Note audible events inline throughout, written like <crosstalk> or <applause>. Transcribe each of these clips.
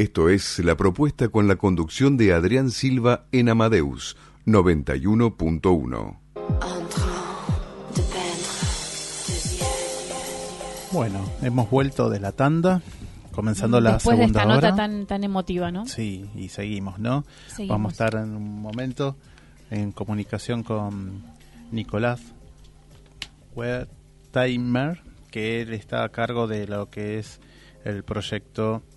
Esto es la propuesta con la conducción de Adrián Silva en Amadeus 91.1. Bueno, hemos vuelto de la tanda comenzando la Después segunda de esta hora. nota tan, tan emotiva, ¿no? Sí, y seguimos, ¿no? Seguimos. Vamos a estar en un momento en comunicación con Nicolás Wertheimer, que él está a cargo de lo que es el proyecto Pro-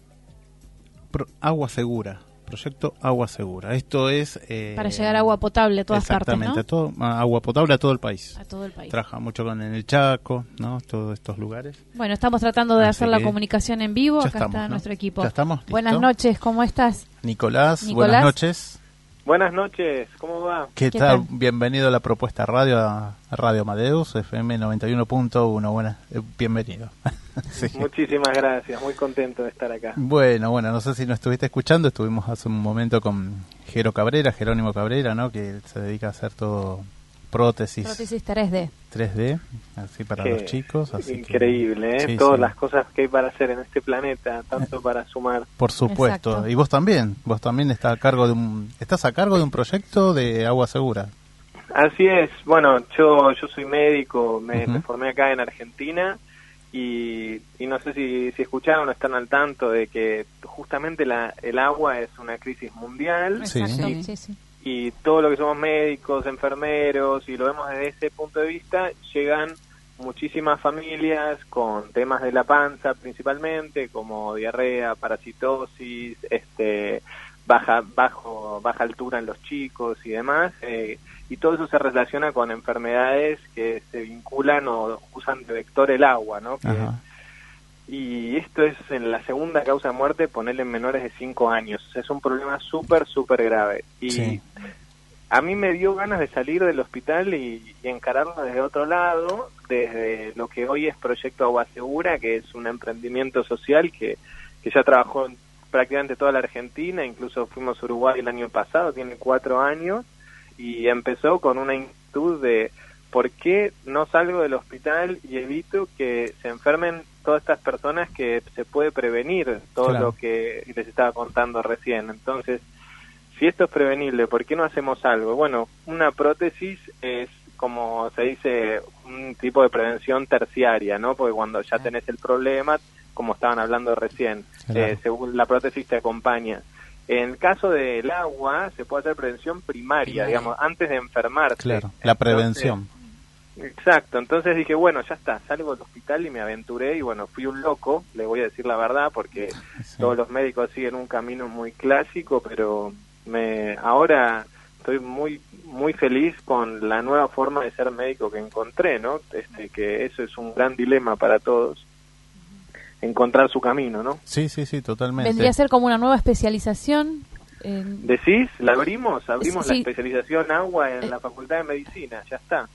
Agua Segura. Proyecto Agua Segura. Esto es... eh, Para llegar agua potable a todas partes, exactamente, ¿no? a todo, a agua potable a todo el país. A todo el país. Trabaja mucho con en el Chaco, ¿no? Todos estos lugares. Bueno, estamos tratando de Así hacer la comunicación en vivo. Acá estamos, está ¿no? nuestro equipo. Ya estamos, ¿listo? Buenas noches, ¿cómo estás? Nicolás, Nicolás. buenas noches. Buenas noches, ¿cómo va? ¿Qué, ¿Qué tal? tal? Bienvenido a la propuesta radio, a Radio Amadeus, FM 91.1. Buenas, eh, bienvenido. <laughs> Sí. Muchísimas gracias, muy contento de estar acá. Bueno, bueno, no sé si nos estuviste escuchando, estuvimos hace un momento con Jero Cabrera, Jerónimo Cabrera, ¿no? Que se dedica a hacer todo prótesis, Prótesis 3D. 3D, así para Qué los chicos. Así que- Increíble, ¿eh? Sí, Todas sí. las cosas que hay para hacer en este planeta, tanto para sumar. Por supuesto. Exacto. Y vos también, vos también estás a cargo de un, estás a cargo de un proyecto de agua segura. Así es, bueno, yo yo soy médico, me, formé acá en Argentina y, y no sé si, si escucharon o están al tanto de que justamente la, el agua es una crisis mundial. Sí. Sí, sí. Y todo lo que somos médicos, enfermeros, y lo vemos desde ese punto de vista, llegan muchísimas familias con temas de la panza principalmente, como diarrea, parasitosis, este baja bajo baja altura en los chicos y demás, eh, y todo eso se relaciona con enfermedades que se vinculan o usan de vector el agua, ¿no? Que-. Y esto es en la segunda causa de muerte, ponerle en menores de 5 años. Es un problema súper, súper grave. Y Sí. a mí me dio ganas de salir del hospital y, y encararlo desde otro lado, desde lo que hoy es Proyecto Agua Segura, que es un emprendimiento social que, que ya trabajó en prácticamente toda la Argentina, incluso fuimos a Uruguay el año pasado, tiene cuatro años, y empezó con una inquietud de por qué no salgo del hospital y evito que se enfermen todas estas personas que se puede prevenir todo Claro. lo que les estaba contando recién. Entonces, si esto es prevenible, ¿por qué no hacemos algo? Bueno, una prótesis es, como se dice, un tipo de prevención terciaria, ¿no? Porque cuando ya tenés el problema, como estaban hablando recién, Claro. eh, según la prótesis te acompaña. En el caso del agua, se puede hacer prevención primaria, Primaria. digamos, antes de enfermarse. Claro, la Entonces, prevención. Exacto, entonces dije, bueno, ya está, salgo del hospital y me aventuré y bueno, fui un loco, le voy a decir la verdad, porque <laughs> Sí. todos los médicos siguen un camino muy clásico, pero me ahora estoy muy muy feliz con la nueva forma de ser médico que encontré, ¿no? Este, que eso es un gran dilema para todos, encontrar su camino, ¿no? Sí, sí, sí, totalmente. Vendría a ser como una nueva especialización. en- ¿Decís? ¿La abrimos? Abrimos la especialización agua en Eh. la Facultad de Medicina, ya está.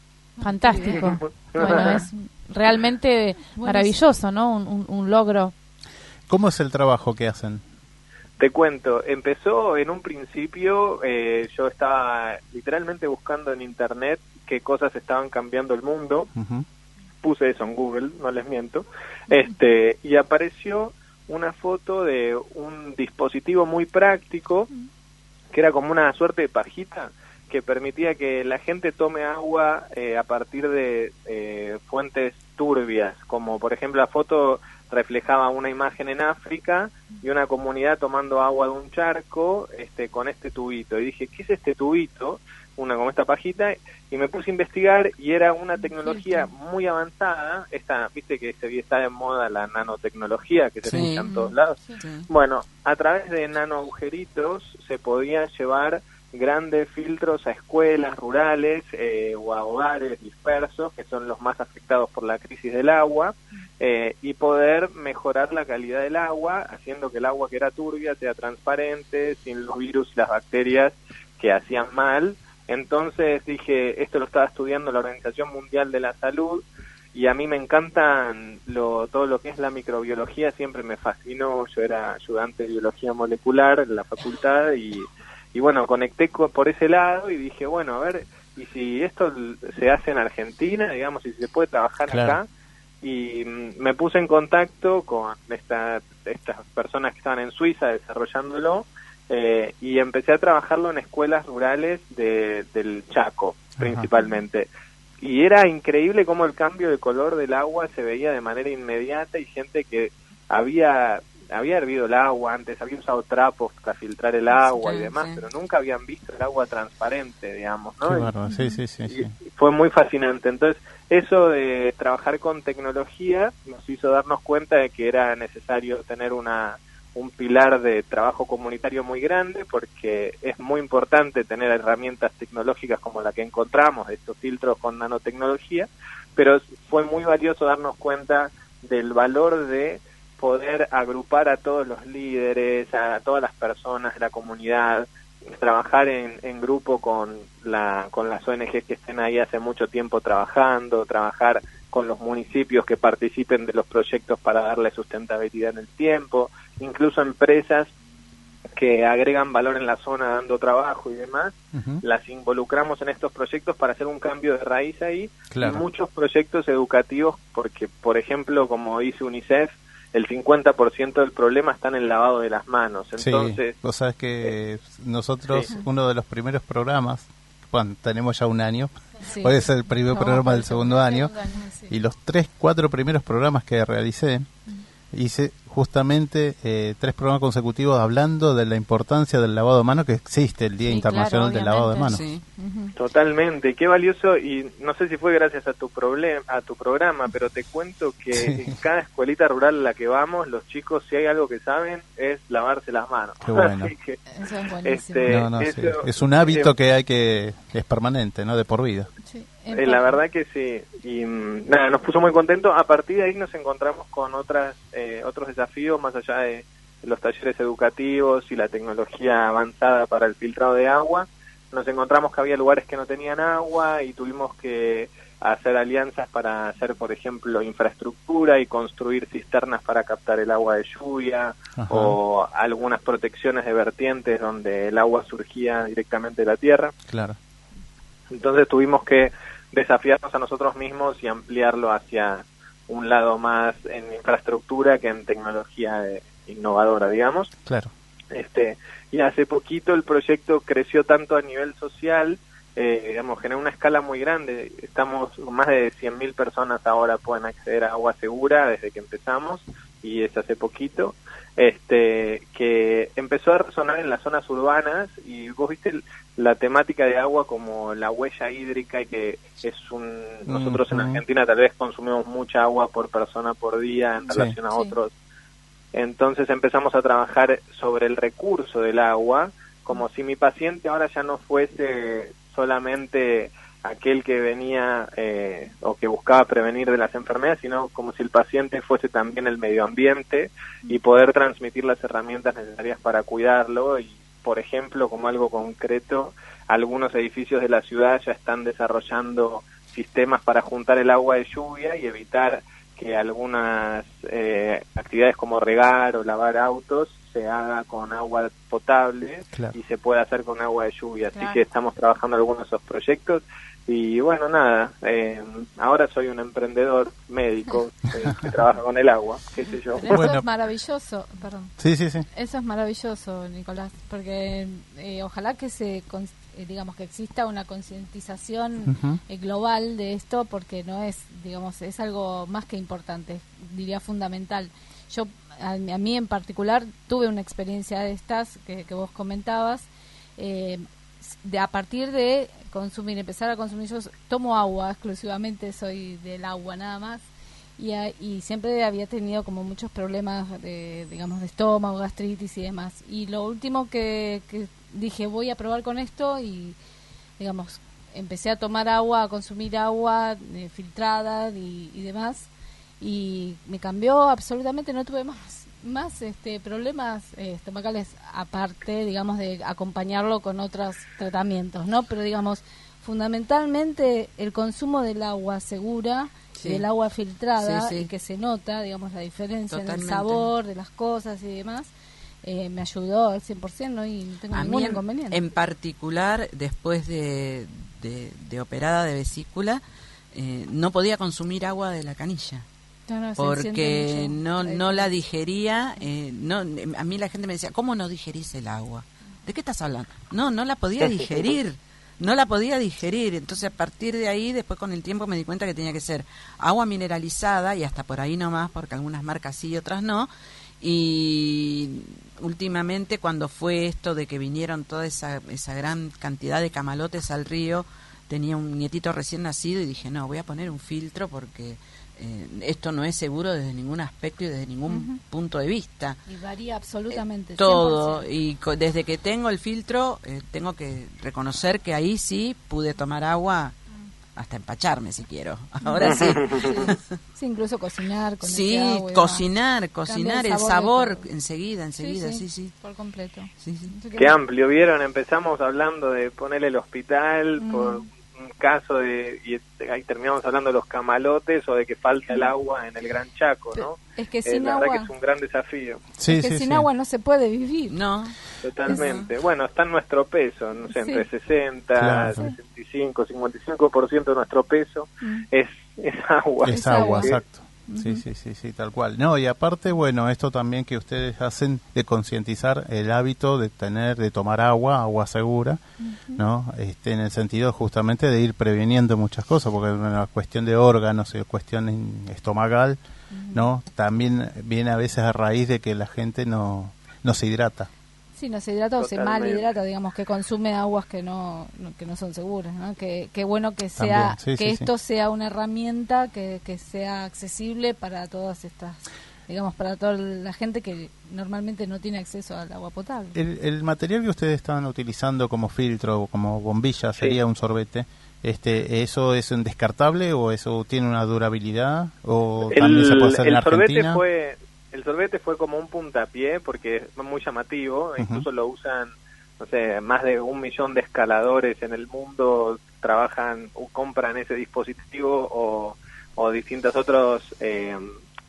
Fantástico. bueno, es realmente maravilloso, ¿no? Un, un- un logro. ¿Cómo es el trabajo que hacen? Te cuento, empezó en un principio, eh, yo estaba literalmente buscando en internet qué cosas estaban cambiando el mundo, puse eso en Google, no les miento, este, y apareció una foto de un dispositivo muy práctico, que era como una suerte de pajita, que permitía que la gente tome agua eh, a partir de eh, fuentes turbias, como por ejemplo la foto reflejaba una imagen en África y una comunidad tomando agua de un charco este, con este tubito. Y dije, ¿qué es este tubito? Una como esta pajita, y me puse a investigar y era una tecnología muy avanzada. Esta, viste que se está de moda la nanotecnología que se sí. en todos lados. Bueno, a través de nano agujeritos se podía llevar grandes filtros a escuelas rurales eh, o a hogares dispersos, que son los más afectados por la crisis del agua, eh, y poder mejorar la calidad del agua, haciendo que el agua que era turbia sea transparente, sin los virus y las bacterias que hacían mal. Entonces dije, esto lo estaba estudiando la Organización Mundial de la Salud, y a mí me encantan lo, todo lo que es la microbiología, siempre me fascinó, yo era ayudante de biología molecular en la facultad y y bueno, conecté por ese lado y dije, bueno, a ver, y si esto se hace en Argentina, digamos, y si se puede trabajar acá, y mm, me puse en contacto con esta, estas personas que estaban en Suiza desarrollándolo, eh, y empecé a trabajarlo en escuelas rurales de, del Chaco, principalmente. Y era increíble cómo el cambio de color del agua se veía de manera inmediata y gente que había había hervido el agua antes, había usado trapos para filtrar el agua y demás, pero nunca habían visto el agua transparente, digamos, ¿no? sí, sí, sí, fue muy fascinante. Entonces, eso de trabajar con tecnología nos hizo darnos cuenta de que era necesario tener una un pilar de trabajo comunitario muy grande porque es muy importante tener herramientas tecnológicas como la que encontramos, estos filtros con nanotecnología, pero fue muy valioso darnos cuenta del valor de poder agrupar a todos los líderes, a todas las personas de la comunidad, trabajar en, en grupo con, la, con las ONG que estén ahí hace mucho tiempo trabajando, trabajar con los municipios que participen de los proyectos para darle sustentabilidad en el tiempo, incluso empresas que agregan valor en la zona dando trabajo y demás, las involucramos en estos proyectos para hacer un cambio de raíz ahí. Y muchos proyectos educativos, porque, por ejemplo, como dice UNICEF, el 50% del problema está en el lavado de las manos. Entonces, sí, vos sabes que eh, nosotros, uno de los primeros programas, bueno, tenemos ya un año, hoy es el primer programa del segundo año, y los tres, cuatro primeros programas que realicé, hice justamente eh, tres programas consecutivos hablando de la importancia del lavado de manos que existe el Día Internacional del Lavado de Manos. Totalmente, qué valioso y no sé si fue gracias a tu problema, a tu programa, pero te cuento que en cada escuelita rural a la que vamos, los chicos si hay algo que saben es lavarse las manos. Qué bueno. <laughs> es, este, es un hábito que hay que es permanente, ¿no? De por vida. Eh, la verdad que sí. Y mm, nada, nos puso muy contentos. A partir de ahí nos encontramos con otras eh, otros desafíos más allá de los talleres educativos y la tecnología avanzada para el filtrado de agua. Nos encontramos que había lugares que no tenían agua y tuvimos que hacer alianzas para hacer, por ejemplo, infraestructura y construir cisternas para captar el agua de lluvia o algunas protecciones de vertientes donde el agua surgía directamente de la tierra. Claro. Entonces tuvimos que desafiarnos a nosotros mismos y ampliarlo hacia un lado más en infraestructura que en tecnología eh, innovadora, digamos. Claro. Este, y hace poquito el proyecto creció tanto a nivel social, eh, digamos, generó una escala muy grande. Estamos, más de 100.000 personas ahora pueden acceder a agua segura desde que empezamos y es hace poquito este que empezó a resonar en las zonas urbanas y vos viste la temática de agua como la huella hídrica y que es un nosotros en Argentina tal vez consumimos mucha agua por persona por día en relación a otros. Entonces empezamos a trabajar sobre el recurso del agua como si mi paciente ahora ya no fuese solamente aquel que venía eh, o que buscaba prevenir de las enfermedades, sino como si el paciente fuese también el medio ambiente y poder transmitir las herramientas necesarias para cuidarlo. Y, por ejemplo, como algo concreto, algunos edificios de la ciudad ya están desarrollando sistemas para juntar el agua de lluvia y evitar que algunas eh, actividades como regar o lavar autos se haga con agua potable y se pueda hacer con agua de lluvia. Así que estamos trabajando algunos de esos proyectos y bueno, nada, eh, ahora soy un emprendedor médico <laughs> eh, que trabaja con el agua, qué sé yo. Eso es maravilloso, perdón. Sí, sí, sí. Eso es maravilloso, Nicolás, porque eh, ojalá que se digamos, que exista una concientización global de esto, porque no es, digamos, es algo más que importante, diría fundamental. Yo, a, mí en particular, tuve una experiencia de estas que, vos comentabas, eh, de a partir de consumir, empezar a consumir, yo tomo agua exclusivamente, soy del agua nada más, y, y, siempre había tenido como muchos problemas de, digamos, de estómago, gastritis y demás. Y lo último que, dije, voy a probar con esto y, digamos, empecé a tomar agua, a consumir agua eh, filtrada y, demás. Y me cambió absolutamente, no tuve más más este problemas eh, estomacales aparte digamos de acompañarlo con otros tratamientos no pero digamos fundamentalmente el consumo del agua segura del agua filtrada y que se nota, digamos, la diferencia en el sabor de las cosas y demás. Eh, me ayudó al 100%, ¿no? Y no tengo ningún inconveniente. En particular, después de, de, operada de vesícula, eh, no podía consumir agua de la canilla. Porque no, no la digería. Eh, no, a mí la gente me decía, ¿cómo no digerís el agua? ¿De qué estás hablando? No, no la podía <laughs> digerir no la podía digerir. Entonces, a partir de ahí, después con el tiempo me di cuenta que tenía que ser agua mineralizada y hasta por ahí nomás, porque algunas marcas sí y otras no. Y últimamente, cuando fue esto de que vinieron toda esa, esa gran cantidad de camalotes al río, tenía un nietito recién nacido y dije, no, voy a poner un filtro porque eh, esto no es seguro desde ningún aspecto y desde ningún punto de vista. Y varía absolutamente. Eh, todo. Y desde que tengo el filtro, eh, tengo que reconocer que ahí sí pude tomar agua hasta empacharme si quiero. <laughs> Ahora sí. <laughs> sí. incluso cocinar con Sí, cocinar, cocinar el sabor, enseguida, enseguida, sí, sí, Por completo. Qué amplio, ¿vieron? Empezamos hablando de ponerle el hospital por un caso de, y ahí terminamos hablando de los camalotes o de que falta el agua en el Gran Chaco, ¿no? Es que eh, sin agua. es un gran desafío. Sí, es que sin agua no se puede vivir. No. Totalmente. Bueno, está en nuestro peso, no sé, entre 60, 65, 55% de nuestro peso mm. es, es agua. Es agua, exacto. Sí, sí, sí, sí, tal cual. No, y aparte, bueno, esto también que ustedes hacen de concientizar el hábito de tener, de tomar agua, agua segura, ¿no? Este, en el sentido justamente de ir previniendo muchas cosas, porque una cuestión de órganos y cuestión estomacal, ¿no? También viene a veces a raíz de que la gente no, no se hidrata. Sí, no se hidrata o se mal hidrata, digamos, que consume aguas que no, que no son seguras, ¿no? Que, bueno que sea que esto sea una herramienta que, que sea accesible para todas estas digamos, para toda la gente que normalmente no tiene acceso al agua potable. El, material que ustedes están utilizando como filtro o como bombilla sería un sorbete. Este, ¿Eso es un descartable o eso tiene una durabilidad? ¿O también se puede hacer en Argentina? Fue, el sorbete fue como un puntapié porque es muy llamativo, incluso lo usan, no sé, más de un millón de escaladores en el mundo trabajan o compran ese dispositivo o, o distintos otros, eh,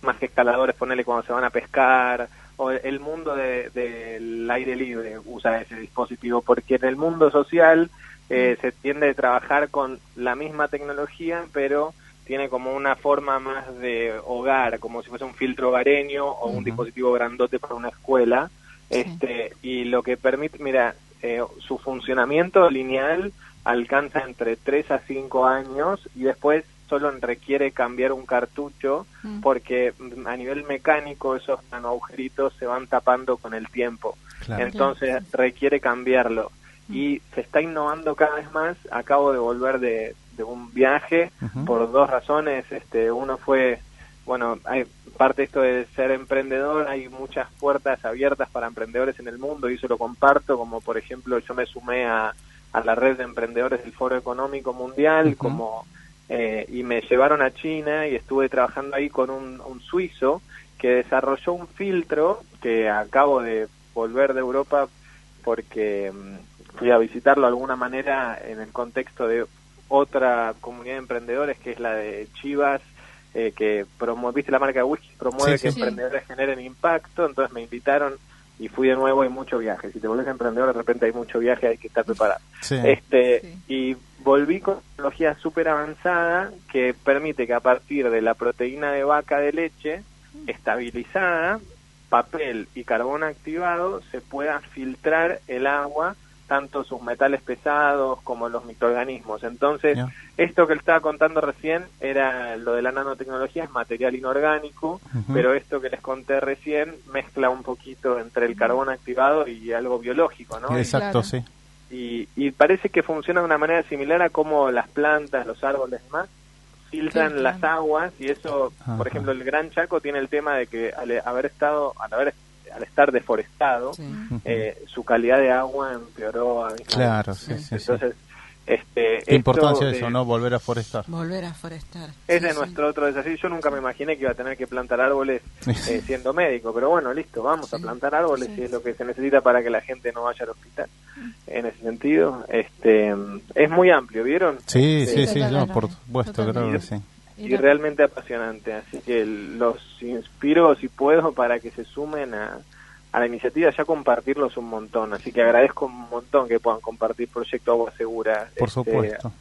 más que escaladores, ponerle cuando se van a pescar, o el mundo del aire libre usa ese dispositivo, porque en el mundo social eh, se tiende a trabajar con la misma tecnología, pero tiene como una forma más de hogar, como si fuese un filtro hogareño o un dispositivo grandote para una escuela. Este, y lo que permite, mira, eh, su funcionamiento lineal alcanza entre 3 a 5 años y después solo requiere cambiar un cartucho mm. porque a nivel mecánico esos agujeritos se van tapando con el tiempo. Entonces requiere cambiarlo. Mm. Y se está innovando cada vez más. Acabo de volver de, de un viaje por dos razones. Este, uno fue, bueno, hay parte de esto de ser emprendedor, hay muchas puertas abiertas para emprendedores en el mundo y eso lo comparto, como por ejemplo yo me sumé a, a la red de emprendedores del Foro Económico Mundial, como eh, y me llevaron a China y estuve trabajando ahí con un, un suizo que desarrolló un filtro que acabo de volver de Europa porque mm, fui a visitarlo de alguna manera en el contexto de otra comunidad de emprendedores que es la de Chivas, eh, que promueve, viste la marca de whisky, promueve que emprendedores generen impacto, entonces me invitaron y fui de nuevo, hay mucho viaje, si te vuelves emprendedor de repente hay mucho viaje, hay que estar preparado. Este, Y volví con tecnología súper avanzada que permite que a partir de la proteína de vaca de leche estabilizada, papel y carbón activado, se pueda filtrar el agua tanto sus metales pesados como los microorganismos. Entonces, esto que le estaba contando recién era lo de la nanotecnología, es material inorgánico, pero esto que les conté recién mezcla un poquito entre el carbón activado y algo biológico, ¿no? Exacto, sí. Y, y, parece que funciona de una manera similar a cómo las plantas, los árboles y demás filtran las aguas y eso, por ejemplo, el Gran Chaco tiene el tema de que al haber estado, al haber al estar deforestado, eh, su calidad de agua empeoró. Claro, sí, sí, Entonces, este, Qué importancia eso, ¿no? Volver a forestar. Volver a forestar. Ese es nuestro otro desafío. Yo nunca me imaginé que iba a tener que plantar árboles eh, siendo médico, pero bueno, listo, vamos a plantar árboles y es lo que se necesita para que la gente no vaya al hospital. En ese sentido, este, es muy amplio, ¿vieron? Sí, sí, sí, por supuesto, creo que sí y realmente apasionante. Así que los inspiro, si puedo, para que se sumen a, a la iniciativa, ya compartirlos un montón. Así que agradezco un montón que puedan compartir Proyecto Agua Segura. Por este, supuesto.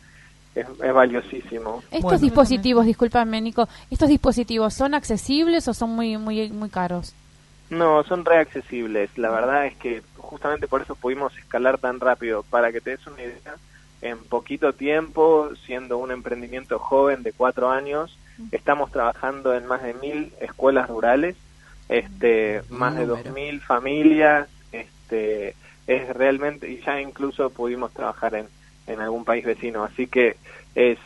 Es, valiosísimo. Estos dispositivos, discúlpame Nico, ¿estos dispositivos son accesibles o son muy, muy, muy caros? No, son reaccesibles. La verdad es que justamente por eso pudimos escalar tan rápido. Para que te des una idea, en poquito tiempo, siendo un emprendimiento joven de cuatro años, estamos trabajando en más de mil escuelas rurales, este, más de dos mil familias, este, es realmente, y ya incluso pudimos trabajar en, en algún país vecino, así que es,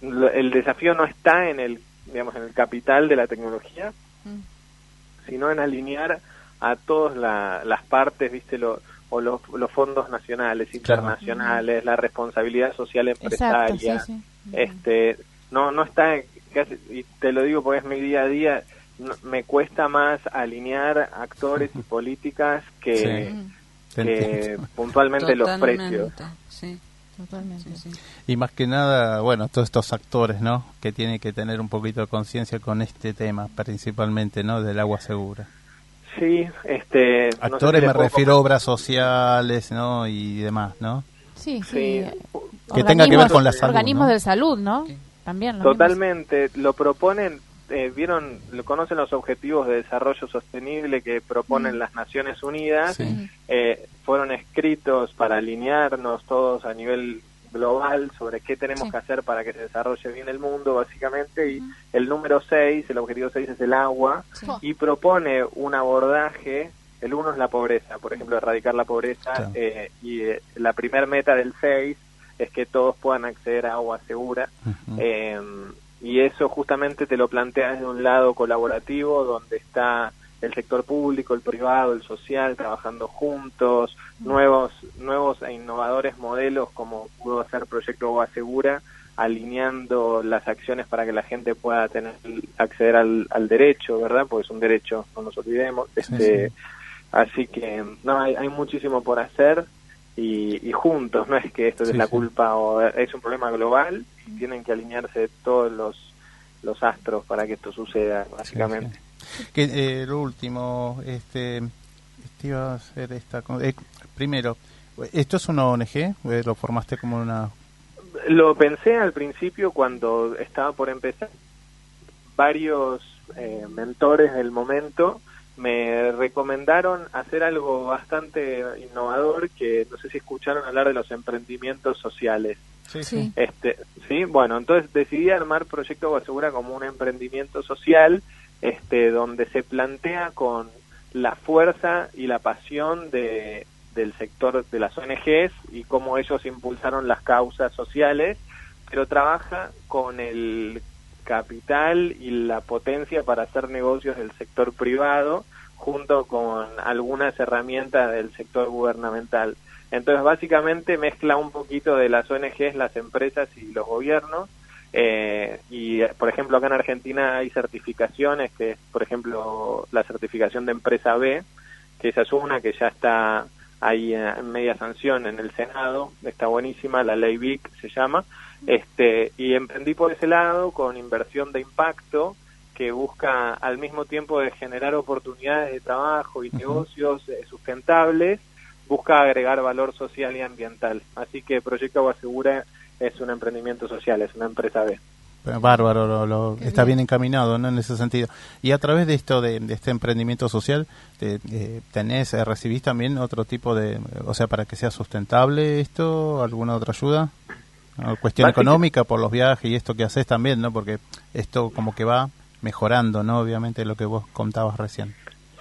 el desafío no está en el, digamos, en el capital de la tecnología, sino en alinear a todas las partes, viste, lo, o los, los fondos nacionales, internacionales, la responsabilidad social empresaria. Este, no, no está, y te lo digo porque es mi día a día, me cuesta más alinear actores y <laughs> políticas que, puntualmente los precios. Y más que nada, bueno, todos estos actores, ¿no? Que tienen que tener un poquito de conciencia con este tema, principalmente, ¿no? Del agua segura. Sí, este... Actores me refiero a obras sociales, ¿no? Y demás, ¿no? Sí, sí. Que tenga que ver con la salud. Organismos de salud, ¿no? También. Totalmente. Lo proponen, eh, vieron, lo conocen los objetivos de desarrollo sostenible que proponen las Naciones Unidas. Eh, fueron escritos para alinearnos todos a nivel global sobre qué tenemos que hacer para que se desarrolle bien el mundo, básicamente, y el número 6, el objetivo 6 es el agua, y propone un abordaje, el uno es la pobreza, por ejemplo, erradicar la pobreza, eh, y eh, la primer meta del 6 es que todos puedan acceder a agua segura, em, y eso justamente te lo plantea desde un lado colaborativo, donde está el sector público, el privado, el social, trabajando juntos, nuevos, nuevos e innovadores modelos como pudo hacer Proyecto Agua Segura, alineando las acciones para que la gente pueda tener acceder al, derecho, ¿verdad? Porque es un derecho, no nos olvidemos. Este, Así que no hay, hay muchísimo por hacer y, juntos, no es que esto es la culpa o es un problema global y tienen que alinearse todos los, los astros para que esto suceda, básicamente. Que, eh, lo último, este, iba a hacer esta. Eh, primero, ¿esto es una ONG? Eh, ¿Lo formaste como una.? Lo pensé al principio cuando estaba por empezar. Varios eh, mentores del momento me recomendaron hacer algo bastante innovador que no sé si escucharon hablar de los emprendimientos sociales. Sí, sí. Este, sí, bueno, entonces decidí armar Proyecto Agua Segura como un emprendimiento social este, donde se plantea con la fuerza y la pasión de, del sector de las ONGs y cómo ellos impulsaron las causas sociales, pero trabaja con el capital y la potencia para hacer negocios del sector privado junto con algunas herramientas del sector gubernamental. Entonces, básicamente mezcla un poquito de las ONGs, las empresas y los gobiernos eh, y, por ejemplo, acá en Argentina hay certificaciones, que es, por ejemplo, la certificación de empresa B, que esa es una que ya está ahí en media sanción en el Senado, está buenísima, la ley VIC se llama, este, y emprendí por ese lado con inversión de impacto que busca al mismo tiempo de generar oportunidades de trabajo y negocios eh, sustentables, busca agregar valor social y ambiental. Así que Proyecto Agua Segura es un emprendimiento social, es una empresa B. Bárbaro, lo, está bien. encaminado ¿no? en ese sentido. Y a través de esto, de, este emprendimiento social, eh, tenés, eh, recibís también otro tipo de, o sea, para que sea sustentable esto, alguna otra ayuda, cuestión económica por los viajes y esto que haces también, ¿no? Porque esto como que va mejorando, ¿no? Obviamente lo que vos contabas recién.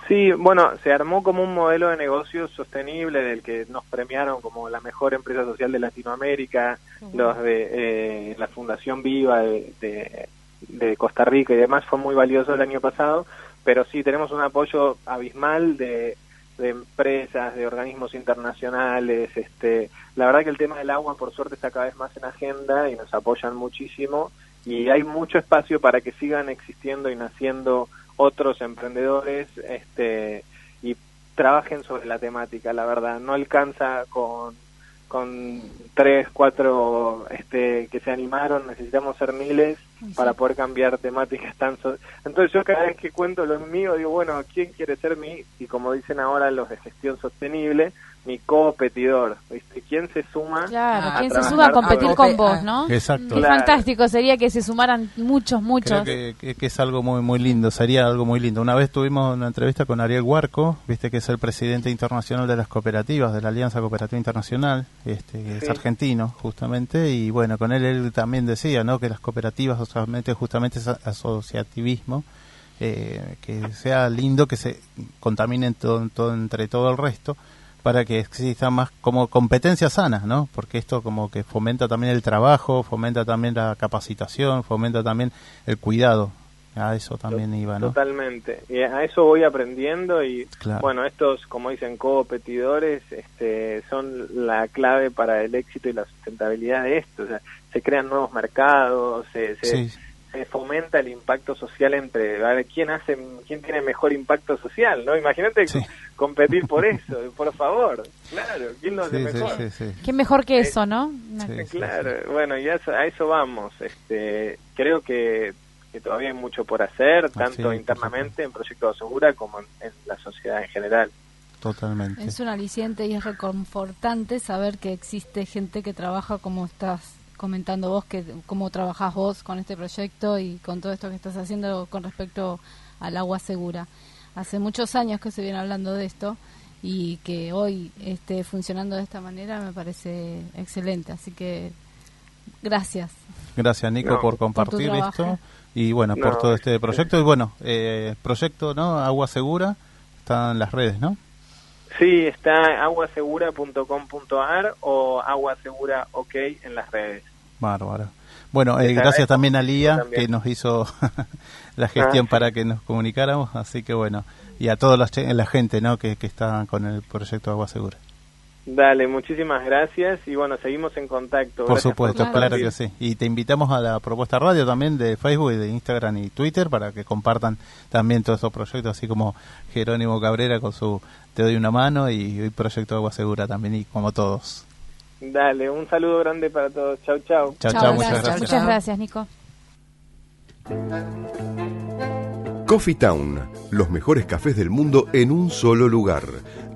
Sí, bueno, se armó como un modelo de negocio sostenible del que nos premiaron como la mejor empresa social de Latinoamérica, los de eh, la Fundación Viva de, de, Costa Rica y demás, fue muy valioso el año pasado, pero sí tenemos un apoyo abismal de, de empresas, de organismos internacionales, este, la verdad que el tema del agua por suerte está cada vez más en agenda y nos apoyan muchísimo y hay mucho espacio para que sigan existiendo y naciendo otros emprendedores este, y trabajen sobre la temática, la verdad. No alcanza con, con tres, cuatro este, que se animaron, necesitamos ser miles para poder cambiar temáticas tan... Entonces yo cada vez que cuento lo mío digo, bueno, ¿quién quiere ser mi? Y como dicen ahora los de gestión sostenible, mi competidor, ¿viste? ¿Quién se suma? Claro, ¿quién se suma a competir con vos, no? Exacto. Qué fantástico sería que se sumaran muchos, muchos. Creo que, que, es algo muy muy lindo, sería algo muy lindo. Una vez tuvimos una entrevista con Ariel Huarco, viste que es el presidente internacional de las cooperativas, de la Alianza Cooperativa Internacional, este, que es argentino justamente, y bueno, con él él también decía, ¿no? Que las cooperativas justamente, justamente es asociativismo, eh, que sea lindo que se contaminen todo, todo, entre todo el resto para que exista más como competencia sana, ¿no? Porque esto como que fomenta también el trabajo, fomenta también la capacitación, fomenta también el cuidado. A eso también iba, ¿no? Totalmente. Y a eso voy aprendiendo y bueno, estos, como dicen, competidores, este, son la clave para el éxito y la sustentabilidad de esto. O sea, se crean nuevos mercados, se, se, se fomenta el impacto social entre a ver quién hace quién tiene mejor impacto social no imagínate competir por eso por favor. Claro quién lo hace mejor qué mejor que eso no claro bueno y a eso, vamos este creo que, todavía hay mucho por hacer ah, tanto internamente en Proyecto Segura como en, la sociedad en general. Totalmente. Es un aliciente y es reconfortante saber que existe gente que trabaja como estás comentando vos que cómo trabajás vos con este proyecto y con todo esto que estás haciendo con respecto al agua segura. Hace muchos años que se viene hablando de esto y que hoy esté funcionando de esta manera me parece excelente. Así que gracias. Gracias Nico por compartir esto y bueno, por todo este proyecto. Y bueno, eh, proyecto, ¿no? Agua Segura, está en las redes, ¿no? Sí, está aguasegura.com.ar o aguasegura ok en las redes. Bárbaro. Bueno, eh, gracias también a Lía que nos hizo <laughs> la gestión ah. para que nos comunicáramos, así que bueno, y a toda la, la gente ¿no? que, que está con el proyecto Agua Segura. Dale, muchísimas gracias y bueno, seguimos en contacto. Por supuesto, claro que sí. Y te invitamos a la propuesta radio también de Facebook, de Instagram y Twitter para que compartan también todos estos proyectos, así como Jerónimo Cabrera con su Te doy una mano y el proyecto Agua Segura también y como todos. Dale, un saludo grande para todos. Chau, chau. Chau, chau, muchas gracias. Muchas gracias, Nico. Coffee Town, los mejores cafés del mundo en un solo lugar.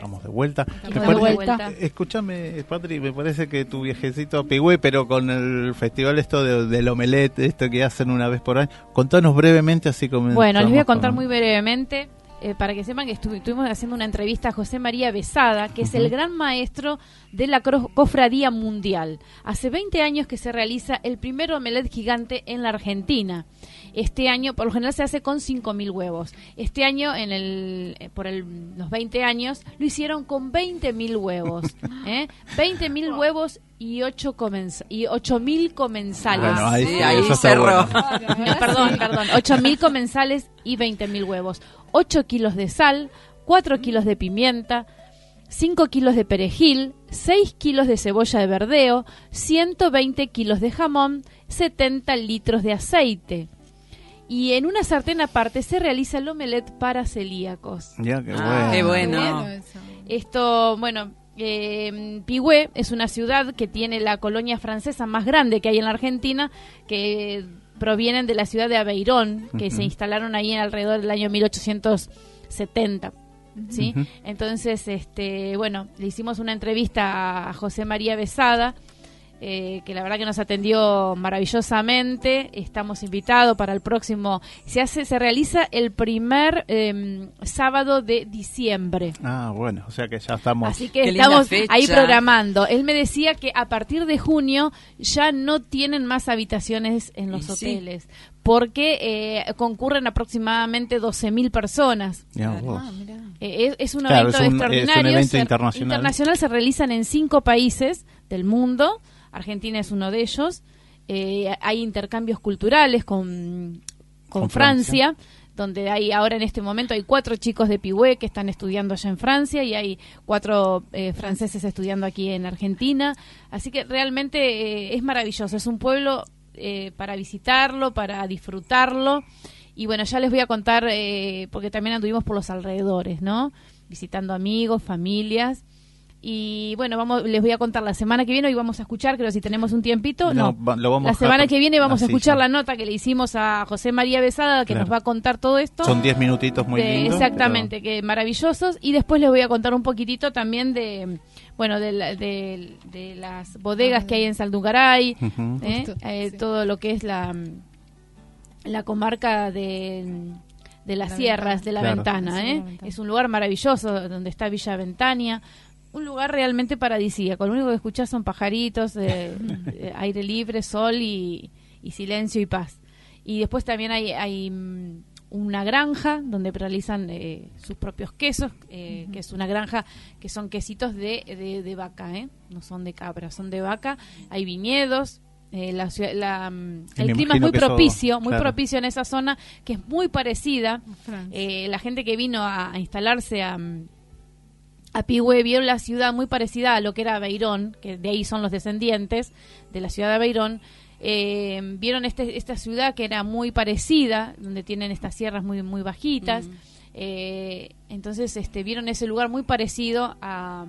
estamos de vuelta. Escúchame, Patri, me parece que tu viajecito a Pigüé, pero con el festival esto de, del omelette, esto que hacen una vez por año, contanos brevemente así como... Bueno, les voy a contar muy brevemente. Eh, para que sepan que estuvimos haciendo una entrevista a José María Besada, que es el gran maestro de la cofradía mundial. Hace 20 años que se realiza el primer omelette gigante en la Argentina. Este año, por lo general se hace con 5.000 huevos. Este año, en el, eh, por el, los 20 años, lo hicieron con 20.000 huevos. <laughs> ¿eh? 20.000 huevos y ocho y ocho mil comensales. ahí, cerró. <laughs> perdón, perdón. Ocho mil comensales y veinte mil huevos. Ocho kilos de sal, cuatro kilos de pimienta, cinco kilos de perejil, seis kilos de cebolla de verdeo, 120 kilos de jamón, 70 litros de aceite. Y en una sartén aparte se realiza el omelette para celíacos. Ya, qué ah, bueno. Esto, bueno, eh, Pigüé es una ciudad que tiene la colonia francesa más grande que hay en la Argentina, que provienen de la ciudad de Aveirón, que se instalaron ahí en alrededor del año 1870. ¿sí? Entonces, este, bueno, le hicimos una entrevista a José María Besada, eh, que la verdad que nos atendió maravillosamente. Estamos invitados para el próximo. Se hace, se realiza el primer em, sábado de diciembre. Ah, bueno, o sea que ya estamos. Así que estamos ahí programando. Él me decía que a partir de junio ya no tienen más habitaciones en los hoteles. Porque eh, concurren aproximadamente 12.000 personas. Ah, eh, es, un evento extraordinario. internacional. internacional. Se realizan en cinco países del mundo Argentina es uno de ellos. Eh, hay intercambios culturales con, con, Francia, donde hay ahora en este momento hay cuatro chicos de Pigüé que están estudiando allá en Francia y hay cuatro eh, franceses estudiando aquí en Argentina. Así que realmente eh, es maravilloso, es un pueblo para visitarlo, para disfrutarlo. Y bueno, ya les voy a contar, porque también anduvimos por los alrededores, ¿no? Visitando amigos, familias. Y bueno, vamos, les voy a contar la semana que viene, hoy vamos a escuchar, creo si tenemos un tiempito, no, la semana que viene vamos a escuchar la nota que le hicimos a José María Besada, que nos va a contar todo esto. Son 10 minutitos muy lindos. Exactamente, que maravillosos. Y después les voy a contar un poquitito también de, bueno, de, de, las bodegas que hay en Saldugaray, ¿eh? Eh, todo lo que es la, la comarca de de las sierras, de la ventana, ¿eh? Es un lugar maravilloso donde está Villa Ventania, un lugar realmente paradisíaco. Lo único que escuchas son pajaritos, <laughs> aire libre, sol y, silencio y paz. Y después también hay, hay mm, una granja donde realizan eh, sus propios quesos, eh, que es una granja que son quesitos de, de, vaca, ¿eh? no son de cabra, son de vaca. Hay viñedos. Eh, la, mm, el clima es muy propicio, muy propicio en esa zona, que es muy parecida. la gente que vino a instalarse a, mm, a Pigüe vieron la ciudad muy parecida a lo que era Beirón, que de ahí son los descendientes de la ciudad de Beirón. Eh, vieron este, esta ciudad que era muy parecida, donde tienen estas sierras muy, muy bajitas. Mm. Eh, entonces este, vieron ese lugar muy parecido a,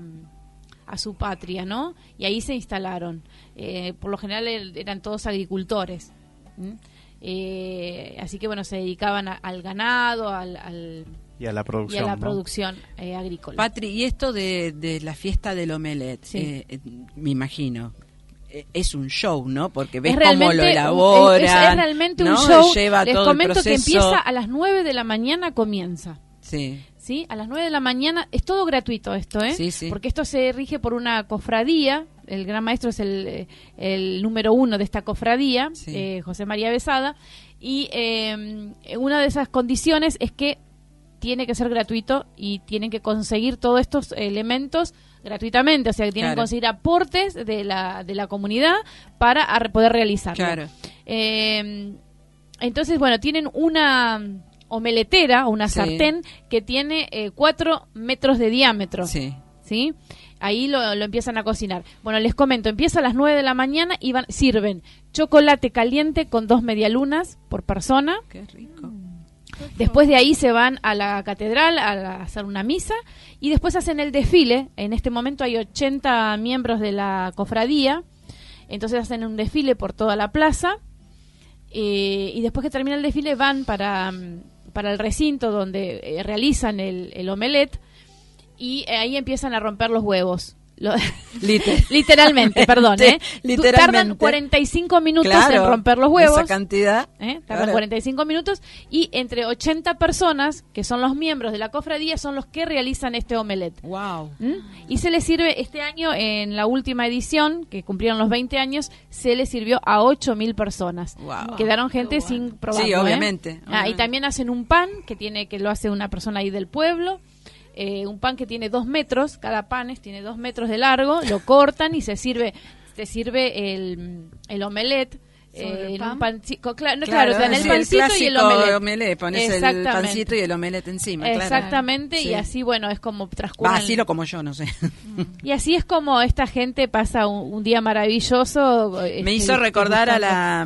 a su patria, ¿no? Y ahí se instalaron. Eh, por lo general eran todos agricultores. así que bueno, se dedicaban al ganado, al y a la producción, la producción eh, agrícola. Patri, y esto de, la fiesta del omelette, eh, eh, me imagino, es un show, ¿no? Porque ves cómo lo elaboran. Es, realmente un show. Les comento que empieza a las 9 de la mañana, comienza. Sí. ¿Sí? A las 9 de la mañana, es todo gratuito esto, ¿eh? Sí, sí. Porque esto se rige por una cofradía, el gran maestro es el, el número uno de esta cofradía, José María Besada, y una de esas condiciones es que tiene que ser gratuito y tienen que conseguir todos estos elementos gratuitamente, o sea, que tienen que conseguir aportes de la, de la comunidad para poder realizarlo. Claro. Eh, entonces, bueno, tienen una omeletera, una sartén que tiene eh, cuatro metros de diámetro. Sí. ¿Sí? Ahí lo, lo, empiezan a cocinar. Bueno, les comento, empieza a las 9 de la mañana y van, sirven chocolate caliente con dos medialunas por persona. Qué rico. Después de ahí se van a la catedral a, hacer una misa y después hacen el desfile. En este momento hay 80 miembros de la cofradía, entonces hacen un desfile por toda la plaza eh, y después que termina el desfile van para, para el recinto donde eh, realizan el, el omelette y ahí empiezan a romper los huevos. <laughs> literalmente, perdón, ¿eh? Literalmente. Tardan 45 minutos en romper los huevos. Esa cantidad. ¿eh? Tardan 45 minutos y entre 80 personas, que son los miembros de la cofradía, son los que realizan este omelette. Wow. ¿Mm? Y se le sirve este año, en la última edición, que cumplieron los 20 años, se le sirvió a 8.000 personas. Wow. Quedaron gente sin probar. Sí, obviamente. Ah, y también hacen un pan que tiene que lo hace una persona ahí del pueblo eh, un pan que tiene dos metros, cada pan tiene dos metros de largo, lo cortan y se sirve te sirve el, el omelette eh, un claro, claro, en el pancito y el omelette. omelette pones el pancito y el omelette encima. Exactamente, y así, bueno, es como transcurre. así lo como yo, no sé. Y así es como esta gente pasa un, día maravilloso. Me este, hizo recordar a la,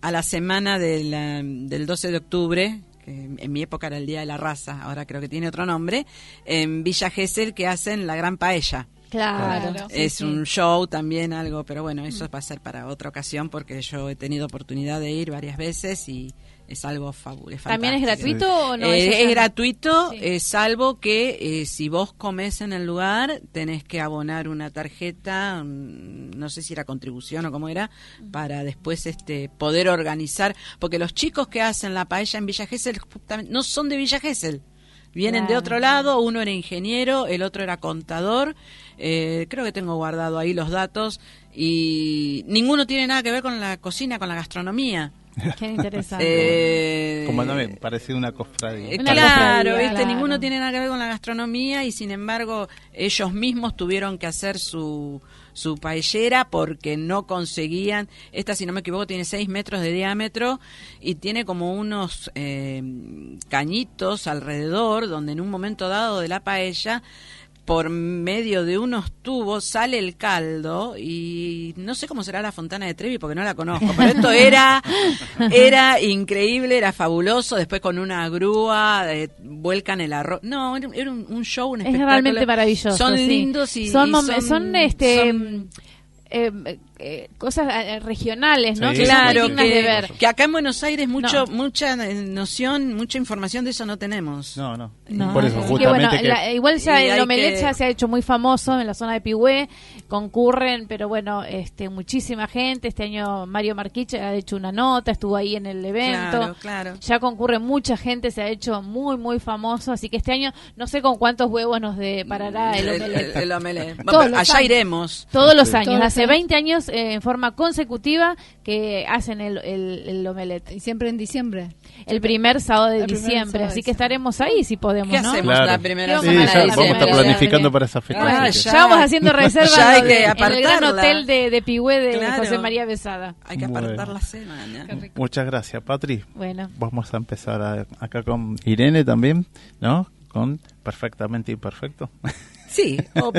a la semana de la, del 12 de octubre, que en mi época era el Día de la Raza, ahora creo que tiene otro nombre, en Villa Gesell que hacen la gran paella. Claro. es un show también, algo, pero bueno, eso va a ser para otra ocasión porque yo he tenido oportunidad de ir varias veces y es algo fabuloso. ¿También es gratuito o no? Eh, es, gratuito, eh, salvo que eh, si vos comes en el lugar, tenés que abonar una tarjeta, no sé si era contribución o cómo era, para después este poder organizar, porque los chicos que hacen la paella en Villa Gesell no son de Villa Gesell. Vienen de otro lado, uno era ingeniero, el otro era contador, eh, creo que tengo guardado ahí los datos y ninguno tiene nada que ver con la cocina, con la gastronomía. Qué interesante. <laughs> Eh, Como también, parece una cofradía. Eh, claro, ¿viste? ninguno tiene nada que ver con la gastronomía y sin embargo ellos mismos tuvieron que hacer su, su paellera porque no conseguían, esta si no me equivoco tiene 6 metros de diámetro y tiene como unos eh, cañitos alrededor donde en un momento dado de la paella por medio de unos tubos sale el caldo y no sé cómo será la fontana de Trevi porque no la conozco, pero esto era <laughs> era increíble, era fabuloso, después con una grúa eh, vuelcan el arroz. No, era un, show, un espectáculo. Es realmente maravilloso. Son lindos y son, son, este eh, eh, cosas eh, regionales, ¿no? Claro, que, que, acá en Buenos Aires mucho mucha noción, mucha información de eso no tenemos. No, no. Por eso, justamente igual ya el omelette ya se ha hecho muy famoso en la zona de Pigüé, concurren, pero bueno, este muchísima gente. Este año Mario Marquiche ha hecho una nota, estuvo ahí en el evento. Claro, Ya concurre mucha gente, se ha hecho muy, muy famoso. Así que este año no sé con cuántos huevos nos deparará el omelette. El, allá iremos. Todos los años hace 20 años eh, en forma consecutiva que hacen el, el, omelette. Y siempre en diciembre. El primer sábado de diciembre, así que estaremos ahí si podemos, ¿Qué ¿no? hacemos la primera semana de diciembre? Vamos a estar planificando para esa fecha. Ah, ya, vamos haciendo <laughs> reservas en el gran hotel de, de Pigüé de José María Besada. Hay que apartar la semana. Muchas gracias, Patri. Bueno. Vamos a empezar acá con Irene también, ¿no? Con Perfectamente Imperfecto. <laughs> Sí, o,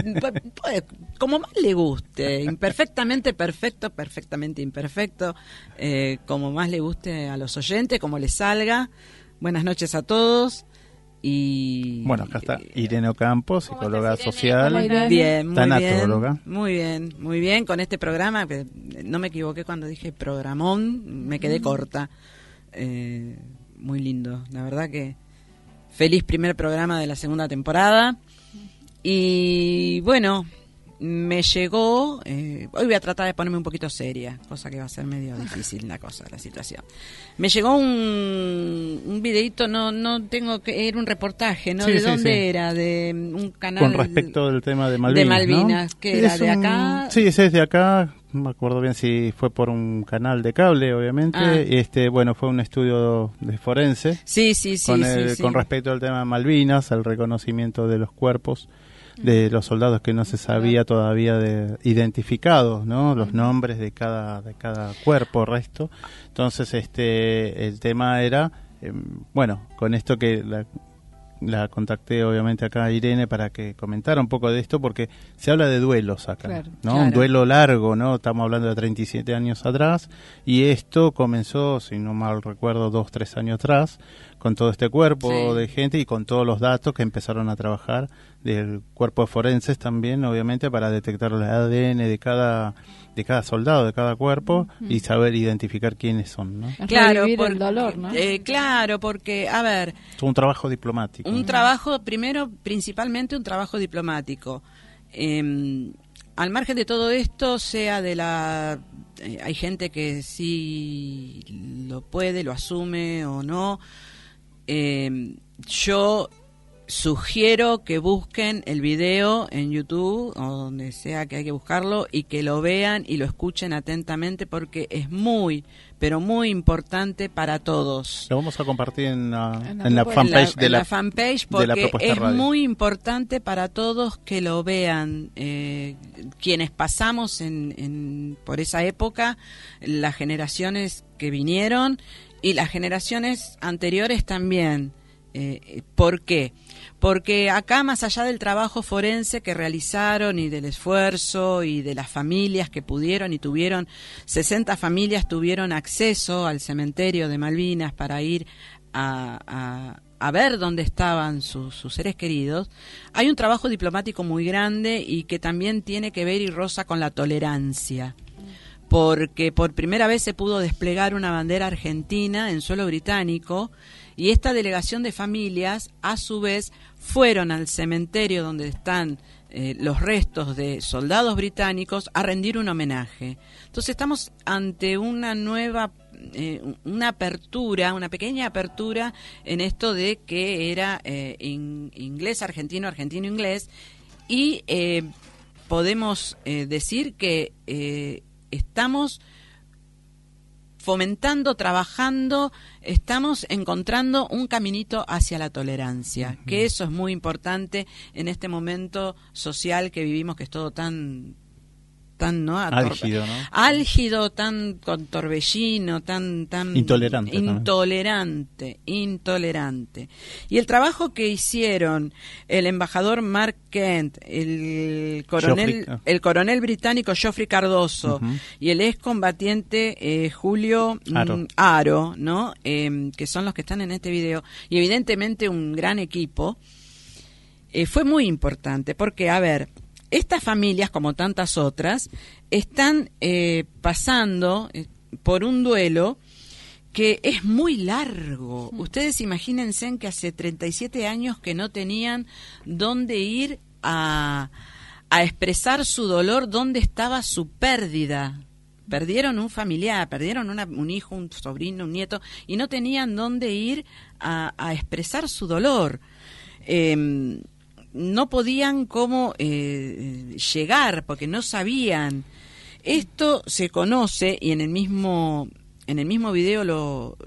como más le guste, imperfectamente perfecto, perfectamente imperfecto, eh, como más le guste a los oyentes, como les salga. Buenas noches a todos. Y bueno, acá está Irene Ocampo, psicóloga social. Bien, muy bien. Muy bien, muy bien con este programa. No me equivoqué cuando dije programón, me quedé corta. Eh, muy lindo, la verdad que feliz primer programa de la segunda temporada. Y bueno, me llegó, eh, hoy voy a tratar de ponerme un poquito seria, cosa que va a ser medio <laughs> difícil la cosa, la situación. Me llegó un, un videito, no no tengo que, era un reportaje, ¿no? ¿De dónde era? De un canal. Con respecto del tema de Malvinas. De Malvinas, que era de acá. Sí, ese es de acá, no me acuerdo bien si fue por un canal de cable, obviamente. Ah. Este, bueno, fue un estudio de forense. Sí, sí, sí. Con, sí, con respecto al tema de Malvinas, al reconocimiento de los cuerpos de los soldados que no se sabía todavía de identificados, ¿no? Los nombres de cada de cada cuerpo, resto. Entonces, este el tema era em, bueno, con esto que la, la contacté obviamente acá a Irene para que comentara un poco de esto porque se habla de duelos acá, ¿no? Un duelo largo, ¿no? Estamos hablando de 37 años atrás y esto comenzó, si no mal recuerdo, dos, tres años atrás con todo este cuerpo de gente y con todos los datos que empezaron a trabajar del cuerpo de forenses también, obviamente, para detectar el ADN de cada de cada soldado, de cada cuerpo y saber identificar quiénes son, ¿no? Claro, por, el dolor, ¿no? Eh, claro, porque, a ver... Es un trabajo diplomático. Un trabajo, primero, principalmente un trabajo diplomático. Em, al margen de todo esto, sea de la... Eh, hay gente que sí lo puede, lo asume o no. Em, yo sugiero que busquen el video en YouTube o donde sea que hay que buscarlo y que lo vean y lo escuchen atentamente porque es muy, pero muy importante para todos. Lo vamos a compartir en, la, fanpage de la, fanpage porque es muy importante para todos que lo vean. Eh, quienes pasamos en, por esa época, las generaciones que vinieron y las generaciones anteriores también. Eh, ¿Por qué? porque acá más allá del trabajo forense que realizaron y del esfuerzo y de las familias que pudieron y tuvieron, 60 familias tuvieron acceso al cementerio de Malvinas para ir a, ver dónde estaban sus, seres queridos, hay un trabajo diplomático muy grande y que también tiene que ver y rosa con la tolerancia porque por primera vez se pudo desplegar una bandera argentina en suelo británico y esta delegación de familias, a su vez, fueron al cementerio donde están eh, los restos de soldados británicos a rendir un homenaje. Entonces estamos ante una nueva, eh, una apertura, una pequeña apertura en esto de que era eh, inglés, argentino, argentino, inglés, y podemos decir que estamos fomentando, trabajando, estamos encontrando un caminito hacia la tolerancia, que eso es muy importante en este momento social que vivimos, que es todo tan tan no álgido, ¿no? álgido tan con torbellino tan tan intolerante intolerante intolerante. Y el trabajo que hicieron el embajador Mark Kent el coronel ah. el coronel británico Geoffrey Cardoso y el excombatiente eh, Julio mm, Aro, no em, que son los que están en este video. Y evidentemente un gran equipo. Eh, fue muy importante porque a ver estas familias, como tantas otras, están eh, pasando eh, por un duelo que es muy largo. Ustedes imagínense que hace 37 años que no tenían dónde ir a, a expresar su dolor, dónde estaba su pérdida. Perdieron un familiar, perdieron un hijo, un sobrino, un nieto, y no tenían dónde ir a, a expresar su dolor. Eh, no podían cómo eh, llegar porque no sabían. Esto se conoce y en el mismo en el mismo video lo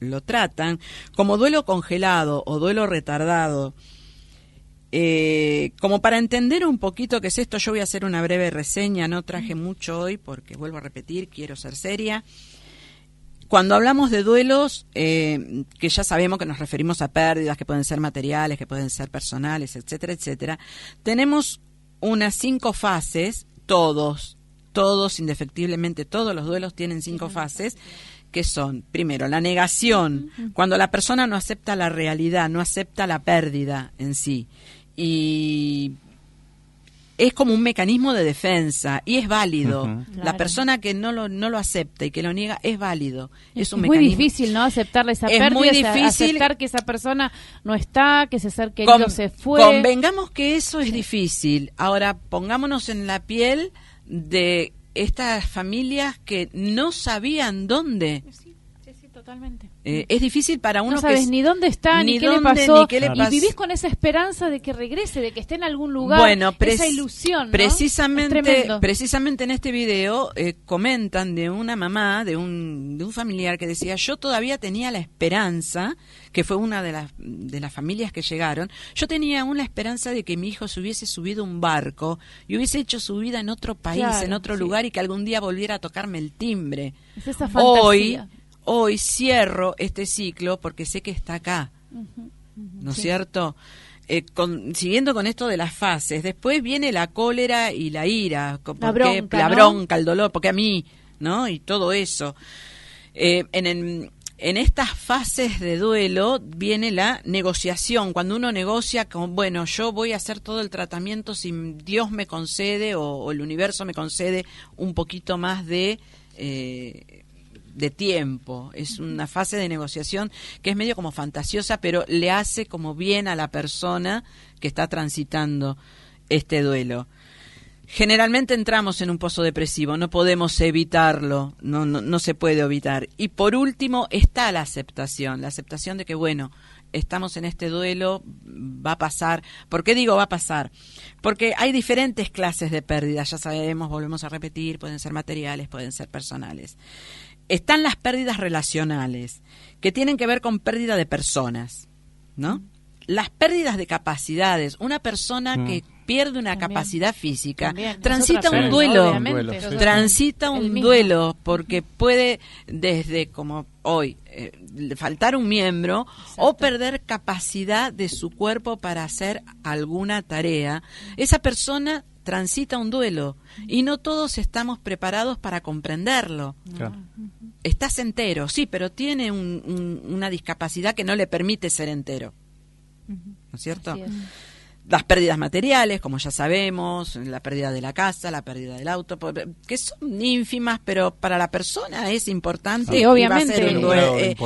lo tratan como duelo congelado o duelo retardado. Eh, como para entender un poquito qué es esto, yo voy a hacer una breve reseña, no traje mucho hoy porque vuelvo a repetir, quiero ser seria. Cuando hablamos de duelos, eh, que ya sabemos que nos referimos a pérdidas que pueden ser materiales, que pueden ser personales, etcétera, etcétera, tenemos unas cinco fases, todos, todos, indefectiblemente, todos los duelos tienen cinco fases, que son, primero, la negación, cuando la persona no acepta la realidad, no acepta la pérdida en sí. Y es como un mecanismo de defensa y es válido. La persona que no lo, no lo acepta y que lo niega es válido. Es, un muy difícil, ¿no? Aceptarle esa es muy difícil. aceptar que esa persona no está, que ese ser querido se fue. Convengamos que eso es difícil. Ahora, pongámonos en la piel de estas familias que no sabían dónde. Totalmente. Eh, es difícil para uno no sabes ni dónde está ni, qué le pasó y vivís con esa esperanza de que regrese de que esté en algún lugar bueno, esa ilusión precisamente precisamente en este video eh, comentan de una mamá de un, de un familiar que decía yo todavía tenía la esperanza que fue una de las de las familias que llegaron yo tenía una esperanza de que mi hijo se hubiese subido un barco y hubiese hecho su vida en otro país en otro lugar y que algún día volviera a tocarme el timbre es esa fantasía. hoy hoy cierro este ciclo porque sé que está acá, ¿no es cierto? Eh, siguiendo con esto de las fases, después viene la cólera y la ira, la bronca, la bronca el dolor, porque a mí, ¿no? Y todo eso. Eh, en, en estas fases de duelo viene la negociación, cuando uno negocia con, bueno, yo voy a hacer todo el tratamiento si Dios me concede o, el universo me concede un poquito más de... Eh, de tiempo, es una fase de negociación que es medio como fantasiosa, pero le hace como bien a la persona que está transitando este duelo. Generalmente entramos en un pozo depresivo, no podemos evitarlo, no, no, no se puede evitar. Y por último está la aceptación, la aceptación de que, bueno, estamos en este duelo, va a pasar. ¿Por qué digo va a pasar? Porque hay diferentes clases de pérdidas, ya sabemos, volvemos a repetir, pueden ser materiales, pueden ser personales. Están las pérdidas relacionales, que tienen que ver con pérdida de personas, ¿no? Las pérdidas de capacidades, una persona mm. que pierde una capacidad física, transita un duelo, transita un duelo porque puede desde como hoy eh, faltar un miembro o perder capacidad de su cuerpo para hacer alguna tarea. Esa persona transita un duelo y no todos estamos preparados para comprenderlo. Estás entero, sí, pero tiene una discapacidad que no le permite ser entero. ¿No es cierto? Las pérdidas materiales, como ya sabemos, la pérdida de la casa, la pérdida del auto, que son ínfimas, pero para la persona es importante. Sí, obviamente. tiene, un grado de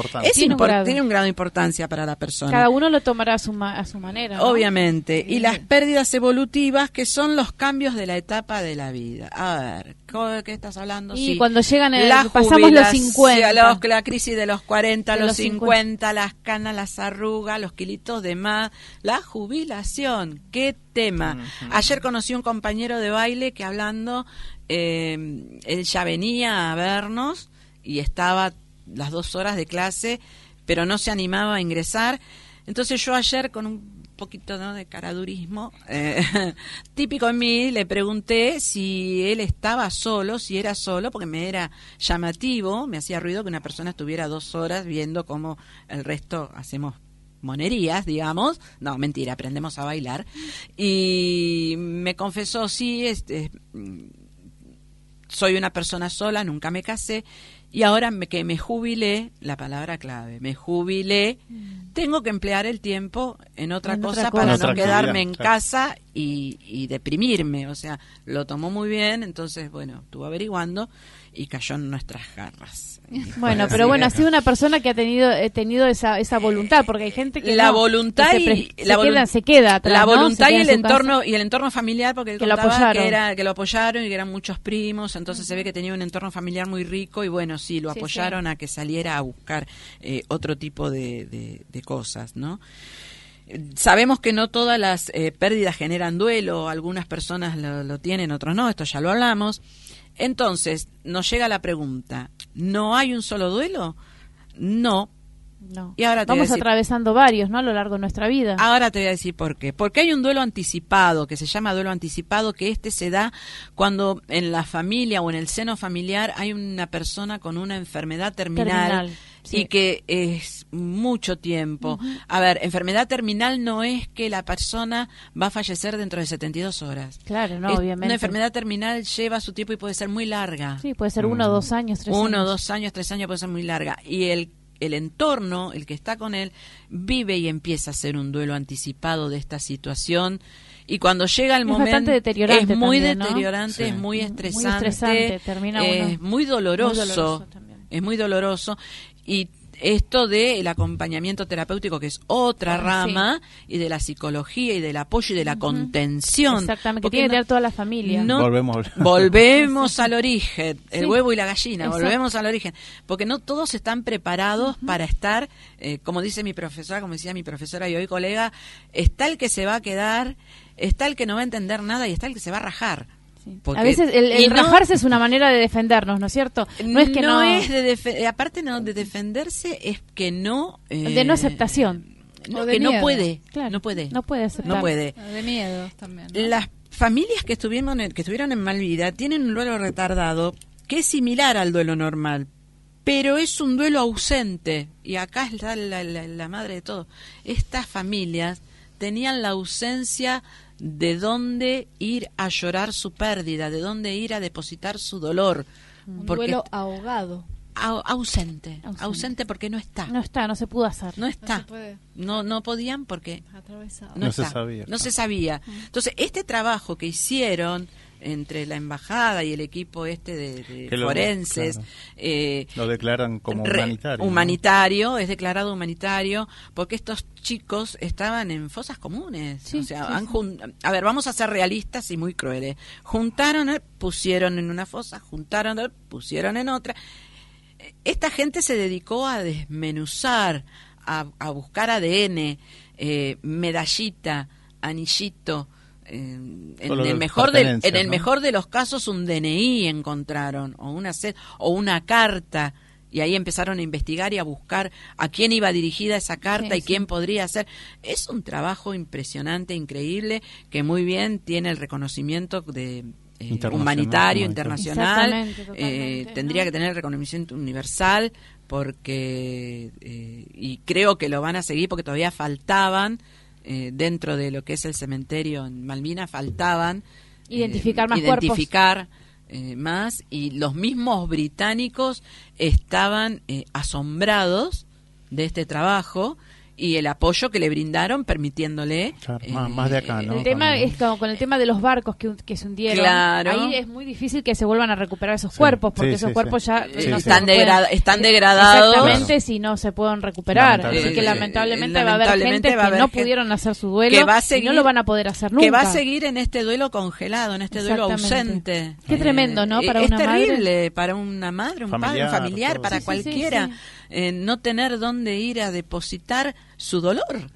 tiene un grado de importancia para la persona. Cada uno lo tomará a su, a su manera. Obviamente. Y las pérdidas evolutivas, que son los cambios de la etapa de la vida. A ver, ¿qué estás hablando? Y cuando llegan, el, pasamos los 50. la crisis de los 40, los, 50, las canas, las arrugas, los kilitos de más, la jubilación qué tema. Ayer conocí un compañero de baile que hablando, eh, él ya venía a vernos y estaba las dos horas de clase, pero no se animaba a ingresar. Entonces yo ayer con un poquito de caradurismo eh, <laughs> típico en mí le pregunté si él estaba solo si era solo porque me era llamativo me hacía ruido que una persona estuviera dos horas viendo cómo el resto hacemos monerías, digamos. No, mentira, aprendemos a bailar. Y me confesó, sí, este, soy una persona sola, nunca me casé. Y ahora que me jubilé, la palabra clave, me jubilé, mm. tengo que emplear el tiempo en otra, cosa, para no quedarme en casa y, y, deprimirme. O sea, lo tomó muy bien, entonces, bueno, estuvo averiguando y cayó en nuestras garras. Bueno, pero bueno, ha sido una persona que ha tenido eh, tenido esa, esa voluntad, porque hay gente que la voluntad y se, la queda, se queda atrás, la voluntad y el entorno y el entorno familiar, porque él que lo apoyaron. que era que lo apoyaron y que eran muchos primos, entonces se ve que tenía un entorno familiar muy rico y bueno, sí, lo apoyaron a que saliera a buscar eh, otro tipo de, de, cosas, ¿no? Sabemos que no todas las eh, pérdidas generan duelo, algunas personas lo, lo tienen, otros no, esto ya lo hablamos. Entonces, nos llega la pregunta, ¿no hay un solo duelo? No. No. Y ahora Vamos atravesando varios, ¿no? A lo largo de nuestra vida. Ahora te voy a decir por qué. Porque hay un duelo anticipado, que se llama duelo anticipado, que este se da cuando en la familia o en el seno familiar hay una persona con una enfermedad terminal y que es mucho tiempo. A ver, enfermedad terminal no es que la persona va a fallecer dentro de 72 horas. Claro, no, obviamente. Una enfermedad terminal lleva su tiempo y puede ser muy larga. Sí, puede ser uno, mm. dos años, tres uno, años. Uno, dos años, tres años puede ser muy larga. Y el el entorno, el que está con él, vive y empieza a hacer un duelo anticipado de esta situación. Y cuando llega el momento es muy deteriorante, es muy estresante, es muy doloroso, es muy doloroso y esto del acompañamiento terapéutico, que es otra ah, rama, y de la psicología y del apoyo y de la contención. Exactamente, que tiene que tener toda la familia. volvemos, volvemos al <laughs> origen, el huevo y la gallina, volvemos al origen. Porque no todos están preparados para estar, eh, como dice mi profesora, como decía mi profesora y hoy colega, está el que se va a quedar, está el que no va a entender nada y está el que se va a rajar a veces el, rajarse es una manera de defendernos, ¿no es cierto? No es que no, es de aparte no de defenderse es que no de no eh, aceptación. No, que no puede, no puede, no puede aceptar. no puede. De miedo también. Las familias que estuvieron en, que estuvieron en mal vida tienen un duelo retardado que es similar al duelo normal, pero es un duelo ausente y acá está la, la madre de todo. Estas familias tenían la ausencia de dónde ir a llorar su pérdida, de dónde ir a depositar su dolor. Un duelo ahogado. ausente, ausente, porque no está. No está, no se pudo hacer. No está. No, no, podían porque no, se sabía. No se sabía. Entonces, este trabajo que hicieron entre la embajada y el equipo este de, forenses. Eh, lo declaran como humanitario. Humanitario, es declarado humanitario, porque estos chicos estaban en fosas comunes. o sea, a ver, vamos a ser realistas y muy crueles. Juntaron, eh, pusieron en una fosa, juntaron, eh, pusieron en otra. Esta gente se dedicó a desmenuzar, a, buscar ADN, eh, medallita, anillito, en, el mejor de, en el mejor de los casos un DNI encontraron o una o una carta y ahí empezaron a investigar y a buscar a quién iba dirigida esa carta y quién podría ser. Es un trabajo impresionante, increíble, que muy bien tiene el reconocimiento de eh, humanitario, internacional. Eh, tendría que tener el reconocimiento universal porque, eh, y creo que lo van a seguir porque todavía faltaban, dentro de lo que es el cementerio en Malvinas, faltaban identificar más identificar eh, más y los mismos británicos estaban eh, asombrados de este trabajo y el apoyo que le brindaron permitiéndole más, de acá el tema es como con el tema de los barcos que, que se hundieron. Ahí es muy difícil que se vuelvan a recuperar esos cuerpos porque esos cuerpos ya están, están degradados. Exactamente si no se pueden recuperar. Así que lamentablemente, va a haber gente que no pudieron hacer su duelo que va a seguir, y no lo van a poder hacer nunca que va a seguir en este duelo congelado en este duelo ausente. Qué tremendo no para es una terrible para una madre un padre un familiar para cualquiera eh, no tener dónde ir a depositar su dolor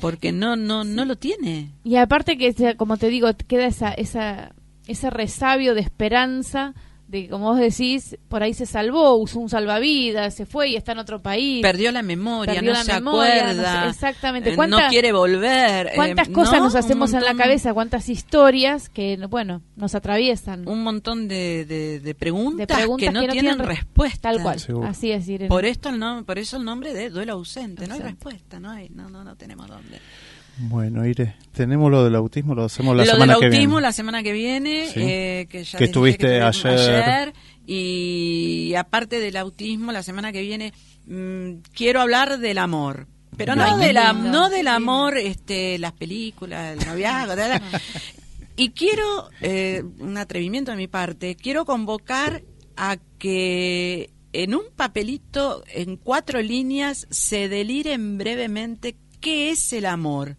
porque no no no lo tiene. Y aparte que como te digo queda esa esa ese resabio de esperanza de como vos decís, por ahí se salvó, usó un salvavidas, se fue y está en otro país. Perdió la memoria, no se acuerda. exactamente. Eh, no quiere volver. Eh, ¿Cuántas cosas nos hacemos en la cabeza? ¿Cuántas historias que, bueno, nos atraviesan? Un montón de, de, preguntas, que, no tienen, respuesta. Tal cual, así es, Por, esto el por eso el nombre de duelo ausente, no hay respuesta, no, hay, no, no, no tenemos dónde. Bueno, Ire, tenemos lo del autismo, lo hacemos la semana que viene. Lo del autismo la semana que viene, eh, que ya estuviste ayer. Y aparte del autismo, la semana que viene mm, quiero hablar del amor. Pero no, de la, no del amor, este, las películas, el noviazgo, <laughs> y quiero, eh, un atrevimiento de mi parte, quiero convocar a que en un papelito, en cuatro líneas, se deliren brevemente qué es el amor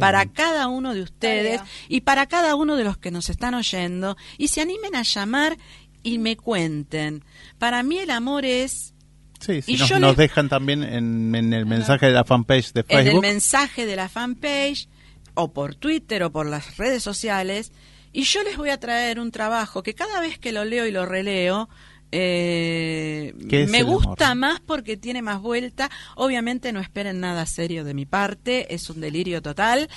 para cada uno de ustedes y para cada uno de los que nos están oyendo y se animen a llamar y me cuenten. Para mí el amor es... Sí, si nos, dejan también en, el mensaje de la fanpage de Facebook. En el mensaje de la fanpage o por Twitter o por las redes sociales y yo les voy a traer un trabajo que cada vez que lo leo y lo releo eh, me gusta más porque tiene más vuelta. Obviamente no esperen nada serio de mi parte, es un delirio total.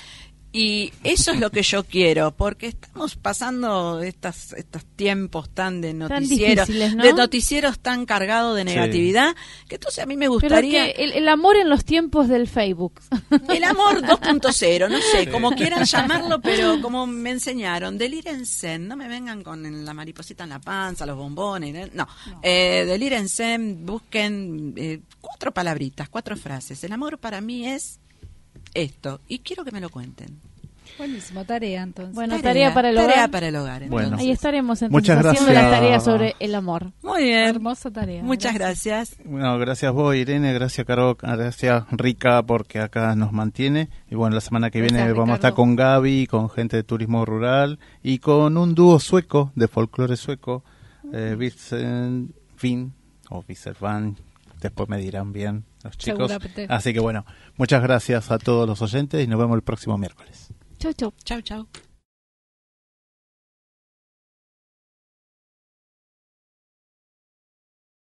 Y eso es lo que yo quiero, porque estamos pasando estas, estos tiempos tan de noticieros, de noticieros tan cargados de negatividad, que entonces a mí me gustaría... el, amor en los tiempos del Facebook. <laughs> El amor 2.0, no sé, como quieran llamarlo, pero como me enseñaron, delírense, no me vengan con la mariposita en la panza, los bombones, ¿eh? no, no. Eh, delírense, busquen eh, cuatro palabritas, cuatro frases. El amor para mí es esto y quiero que me lo cuenten. Buenísimo, tarea entonces. Bueno, tarea, para el hogar. Tarea para el hogar. Bueno. Ahí estaremos entonces Muchas gracias. haciendo la tarea sobre el amor. Muy bien. Hermosa tarea. Muchas gracias. Bueno, gracias vos, Irene, gracias Caro, gracias Rica porque acá nos mantiene. Y bueno, la semana que viene vamos a estar con Gaby, con gente de turismo rural y con un dúo sueco de folclore sueco, eh, Vincent Finn o Van, después me dirán bien los chicos. Así que bueno, muchas gracias a todos los oyentes y nos vemos el próximo miércoles. Chau, chau. Chau, chau.